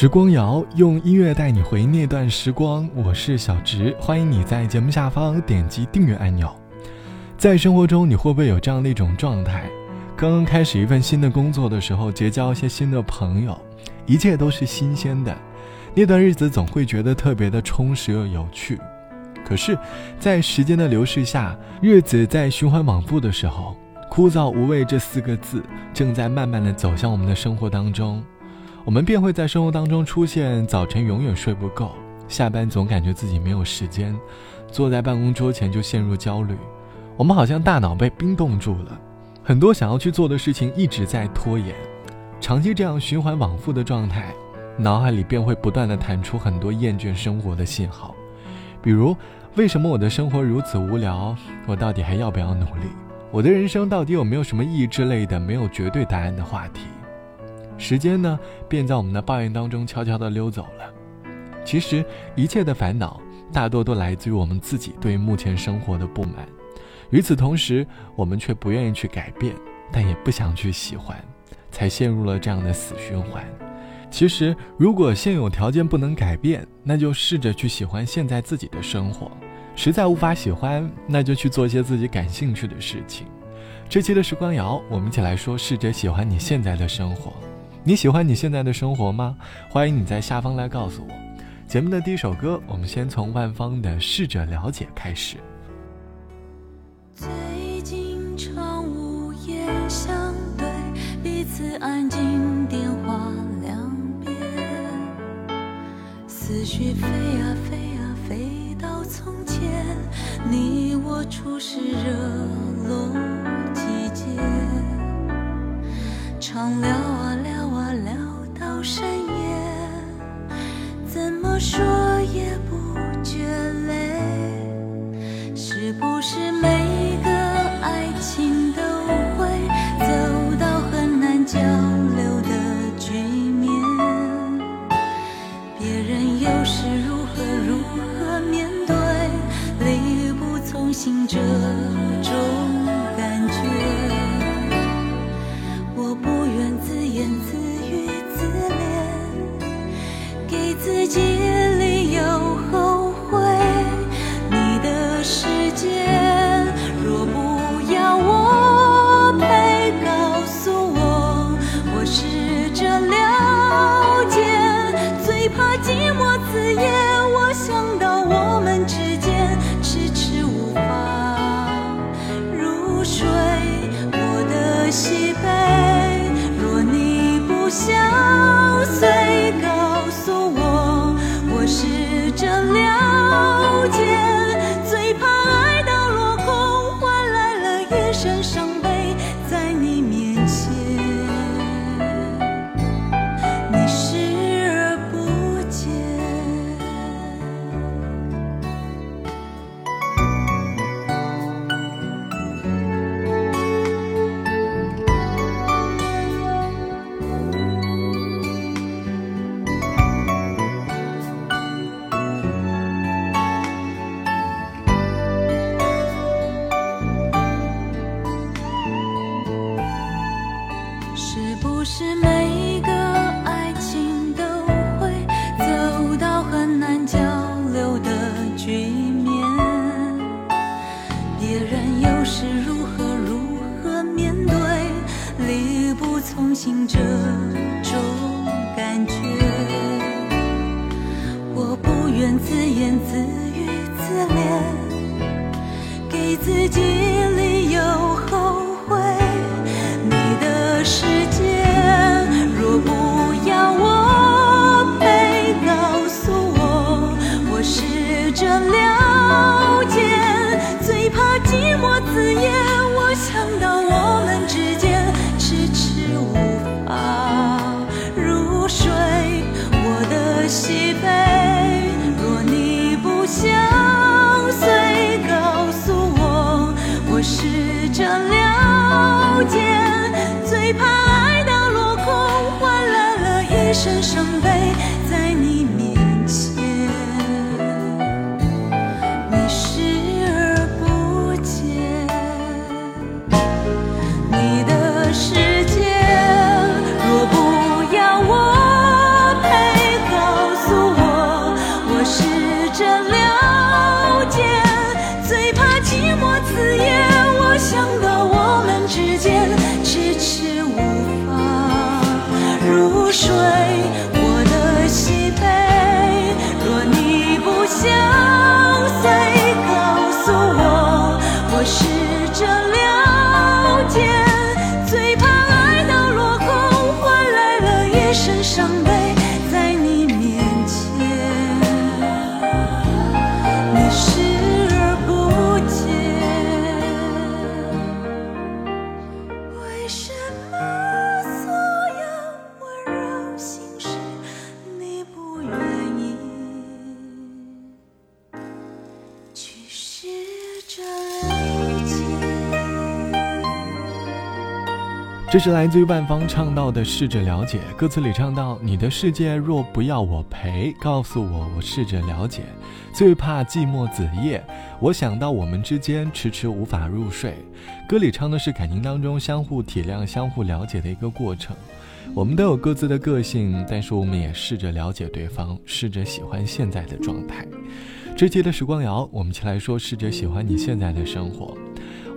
时光谣用音乐带你回那段时光，我是小植，欢迎你在节目下方点击订阅按钮。在生活中，你会不会有这样的一种状态？刚刚开始一份新的工作的时候，结交一些新的朋友，一切都是新鲜的，那段日子总会觉得特别的充实又有趣。可是，在时间的流逝下，日子在循环往复的时候，枯燥无味这四个字正在慢慢的走向我们的生活当中。我们便会在生活当中出现：早晨永远睡不够，下班总感觉自己没有时间，坐在办公桌前就陷入焦虑。我们好像大脑被冰冻住了，很多想要去做的事情一直在拖延。长期这样循环往复的状态，脑海里便会不断的弹出很多厌倦生活的信号，比如：为什么我的生活如此无聊？我到底还要不要努力？我的人生到底有没有什么意义之类的没有绝对答案的话题？时间呢，便在我们的抱怨当中悄悄地溜走了。其实，一切的烦恼大多都来自于我们自己对目前生活的不满。与此同时，我们却不愿意去改变，但也不想去喜欢，才陷入了这样的死循环。其实，如果现有条件不能改变，那就试着去喜欢现在自己的生活；实在无法喜欢，那就去做一些自己感兴趣的事情。这期的时光谣，我们一起来说：试着喜欢你现在的生活。你喜欢你现在的生活吗？欢迎你在下方来告诉我。节目的第一首歌，我们先从万芳的《试着了解》开始。最近常无言相对，彼此安静，电话两边，思绪飞啊飞啊飞到从前，你我初识热络季节，常聊啊聊。聊不是愿自言自语自怜，给自己伤悲在你面前，你视而不见。你的世界，若不要我陪，告诉我，我试着了解，最怕寂寞刺眼，我想到我们之间，迟迟无。如水，我的喜悲。若你不相随，告诉我，我试着了解。最怕爱到落空，换来了一身伤悲，这是来自于万芳唱到的《试着了解》，歌词里唱到：“你的世界若不要我陪，告诉我，我试着了解。最怕寂寞子夜，我想到我们之间，迟迟无法入睡。”歌里唱的是感情当中相互体谅、相互了解的一个过程。我们都有各自的个性，但是我们也试着了解对方，试着喜欢现在的状态。这期的时光谣，我们一起来说，试着喜欢你现在的生活。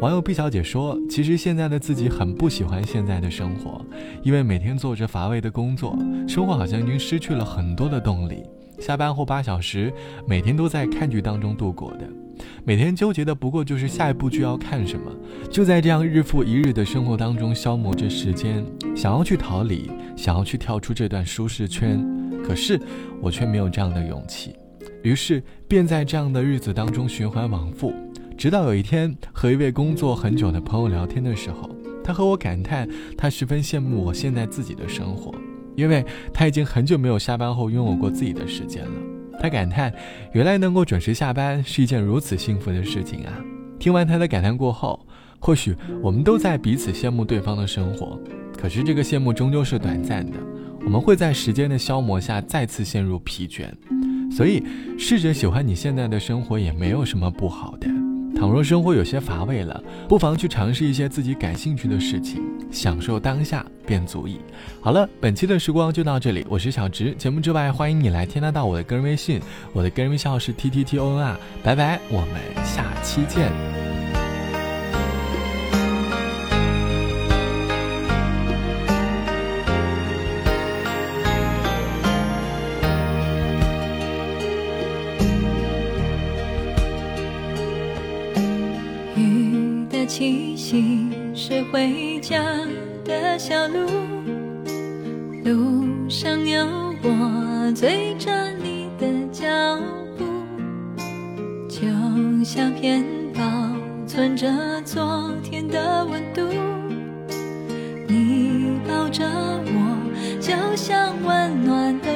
网友毕小姐说：“其实现在的自己很不喜欢现在的生活，因为每天做着乏味的工作，生活好像已经失去了很多的动力。下班后八小时，每天都在看剧当中度过的，每天纠结的不过就是下一部剧要看什么，就在这样日复一日的生活当中消磨着时间，想要去逃离，想要去跳出这段舒适圈，可是我却没有这样的勇气，于是便在这样的日子当中循环往复。”直到有一天和一位工作很久的朋友聊天的时候，他和我感叹，他十分羡慕我现在自己的生活，因为他已经很久没有下班后拥有过自己的时间了。他感叹，原来能够准时下班是一件如此幸福的事情啊！听完他的感叹过后，或许我们都在彼此羡慕对方的生活，可是这个羡慕终究是短暂的，我们会在时间的消磨下再次陷入疲倦。所以，试着喜欢你现在的生活也没有什么不好的。倘若生活有些乏味了，不妨去尝试一些自己感兴趣的事情，享受当下便足矣。好了，本期的时光就到这里，我是小直。节目之外，欢迎你来添加到我的个人微信，我的个人微信号是 t t t o n r。拜拜，我们下期见。气息是回家的小路，路上有我追着你的脚步，就像片保存着昨天的温度。你抱着我，就像温暖的